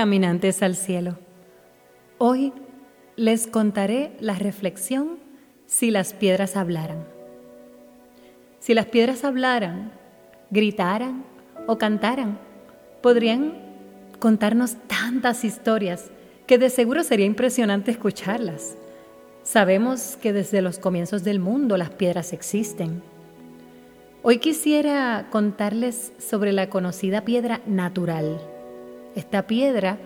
caminantes al cielo. Hoy les contaré la reflexión si las piedras hablaran. Si las piedras hablaran, gritaran o cantaran, podrían contarnos tantas historias que de seguro sería impresionante escucharlas. Sabemos que desde los comienzos del mundo las piedras existen. Hoy quisiera contarles sobre la conocida piedra natural. Esta piedra,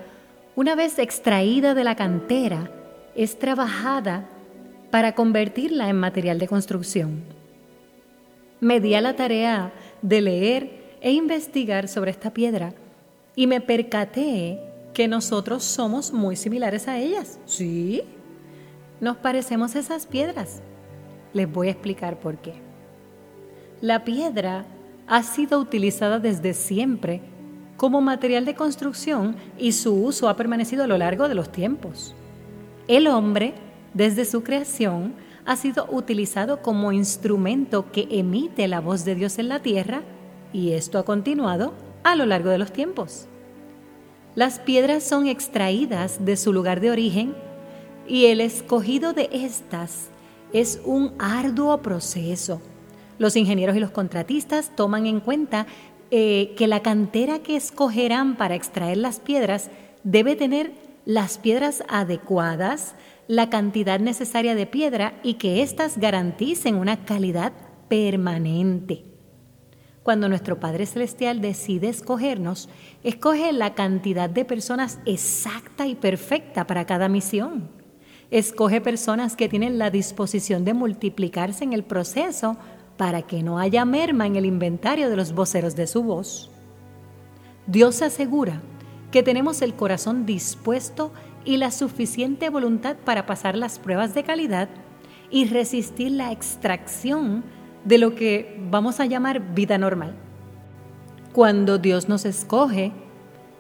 una vez extraída de la cantera, es trabajada para convertirla en material de construcción. Me di a la tarea de leer e investigar sobre esta piedra y me percaté que nosotros somos muy similares a ellas. Sí, nos parecemos a esas piedras. Les voy a explicar por qué. La piedra ha sido utilizada desde siempre como material de construcción y su uso ha permanecido a lo largo de los tiempos. El hombre, desde su creación, ha sido utilizado como instrumento que emite la voz de Dios en la tierra y esto ha continuado a lo largo de los tiempos. Las piedras son extraídas de su lugar de origen y el escogido de estas es un arduo proceso. Los ingenieros y los contratistas toman en cuenta eh, que la cantera que escogerán para extraer las piedras debe tener las piedras adecuadas, la cantidad necesaria de piedra y que éstas garanticen una calidad permanente. Cuando nuestro Padre Celestial decide escogernos, escoge la cantidad de personas exacta y perfecta para cada misión. Escoge personas que tienen la disposición de multiplicarse en el proceso para que no haya merma en el inventario de los voceros de su voz. Dios asegura que tenemos el corazón dispuesto y la suficiente voluntad para pasar las pruebas de calidad y resistir la extracción de lo que vamos a llamar vida normal. Cuando Dios nos escoge,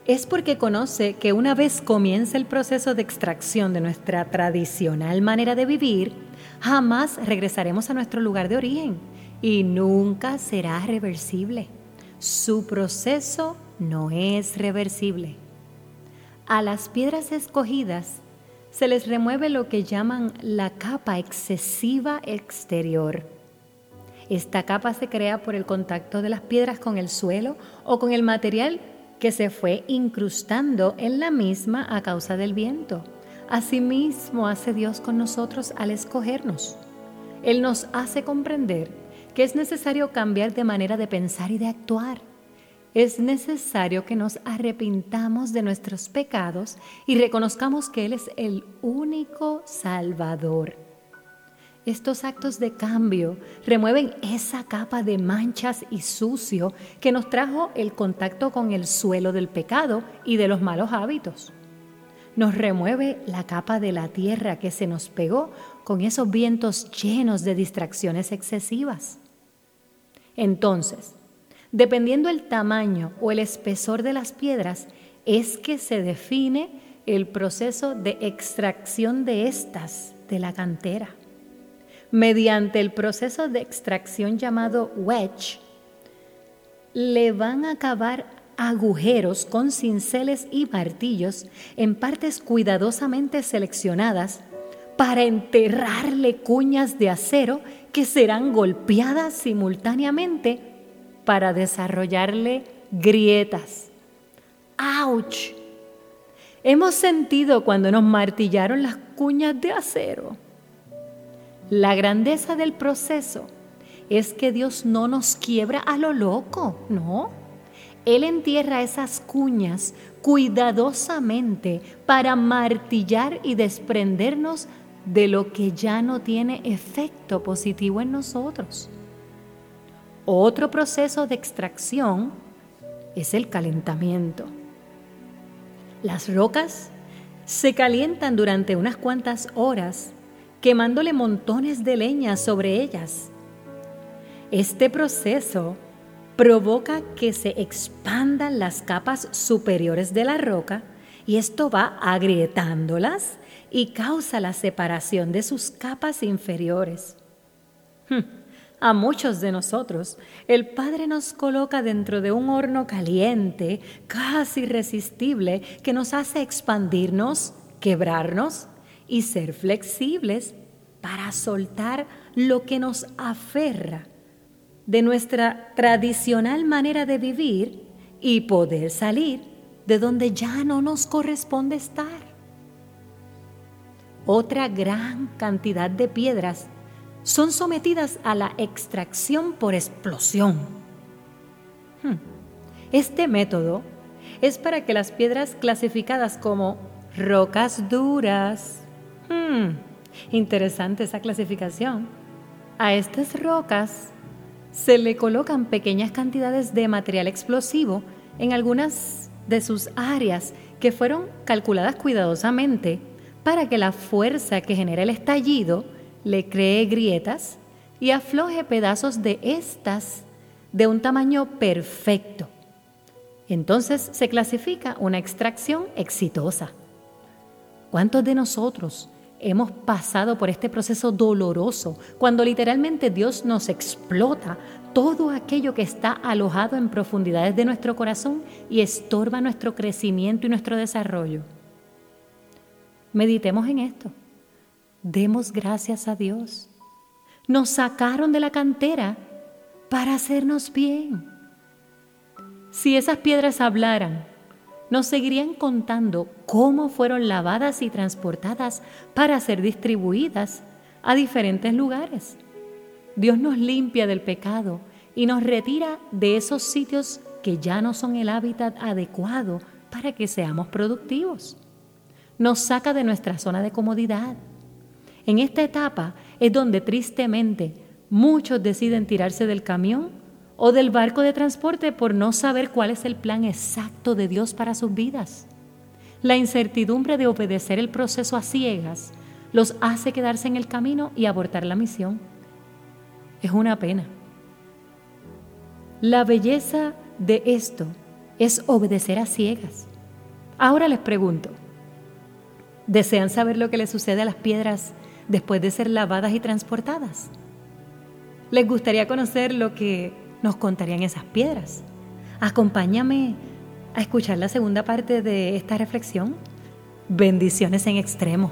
es porque conoce que una vez comienza el proceso de extracción de nuestra tradicional manera de vivir, jamás regresaremos a nuestro lugar de origen y nunca será reversible. Su proceso no es reversible. A las piedras escogidas se les remueve lo que llaman la capa excesiva exterior. Esta capa se crea por el contacto de las piedras con el suelo o con el material que se fue incrustando en la misma a causa del viento. Asimismo hace Dios con nosotros al escogernos. Él nos hace comprender que es necesario cambiar de manera de pensar y de actuar. Es necesario que nos arrepintamos de nuestros pecados y reconozcamos que Él es el único Salvador. Estos actos de cambio remueven esa capa de manchas y sucio que nos trajo el contacto con el suelo del pecado y de los malos hábitos. Nos remueve la capa de la tierra que se nos pegó con esos vientos llenos de distracciones excesivas. Entonces, dependiendo el tamaño o el espesor de las piedras, es que se define el proceso de extracción de estas de la cantera. Mediante el proceso de extracción llamado wedge, le van a cavar agujeros con cinceles y martillos en partes cuidadosamente seleccionadas para enterrarle cuñas de acero que serán golpeadas simultáneamente para desarrollarle grietas. ¡Auch! Hemos sentido cuando nos martillaron las cuñas de acero. La grandeza del proceso es que Dios no nos quiebra a lo loco, ¿no? Él entierra esas cuñas cuidadosamente para martillar y desprendernos de lo que ya no tiene efecto positivo en nosotros. Otro proceso de extracción es el calentamiento. Las rocas se calientan durante unas cuantas horas, quemándole montones de leña sobre ellas. Este proceso provoca que se expandan las capas superiores de la roca y esto va agrietándolas y causa la separación de sus capas inferiores. Hmm. a muchos de nosotros, el Padre nos coloca dentro de un horno caliente, casi irresistible, que nos hace expandirnos, quebrarnos y ser flexibles para soltar lo que nos aferra de nuestra tradicional manera de vivir y poder salir de donde ya no nos corresponde estar. Otra gran cantidad de piedras son sometidas a la extracción por explosión. Hmm. Este método es para que las piedras clasificadas como rocas duras, hmm, interesante esa clasificación, a estas rocas se le colocan pequeñas cantidades de material explosivo en algunas de sus áreas que fueron calculadas cuidadosamente para que la fuerza que genera el estallido le cree grietas y afloje pedazos de estas de un tamaño perfecto. Entonces se clasifica una extracción exitosa. ¿Cuántos de nosotros hemos pasado por este proceso doloroso cuando literalmente Dios nos explota todo aquello que está alojado en profundidades de nuestro corazón y estorba nuestro crecimiento y nuestro desarrollo? Meditemos en esto. Demos gracias a Dios. Nos sacaron de la cantera para hacernos bien. Si esas piedras hablaran, nos seguirían contando cómo fueron lavadas y transportadas para ser distribuidas a diferentes lugares. Dios nos limpia del pecado y nos retira de esos sitios que ya no son el hábitat adecuado para que seamos productivos. Nos saca de nuestra zona de comodidad. En esta etapa es donde tristemente muchos deciden tirarse del camión o del barco de transporte por no saber cuál es el plan exacto de Dios para sus vidas. La incertidumbre de obedecer el proceso a ciegas los hace quedarse en el camino y abortar la misión. Es una pena. La belleza de esto es obedecer a ciegas. Ahora les pregunto, ¿desean saber lo que le sucede a las piedras después de ser lavadas y transportadas? ¿Les gustaría conocer lo que nos contarían esas piedras. Acompáñame a escuchar la segunda parte de esta reflexión. Bendiciones en extremo.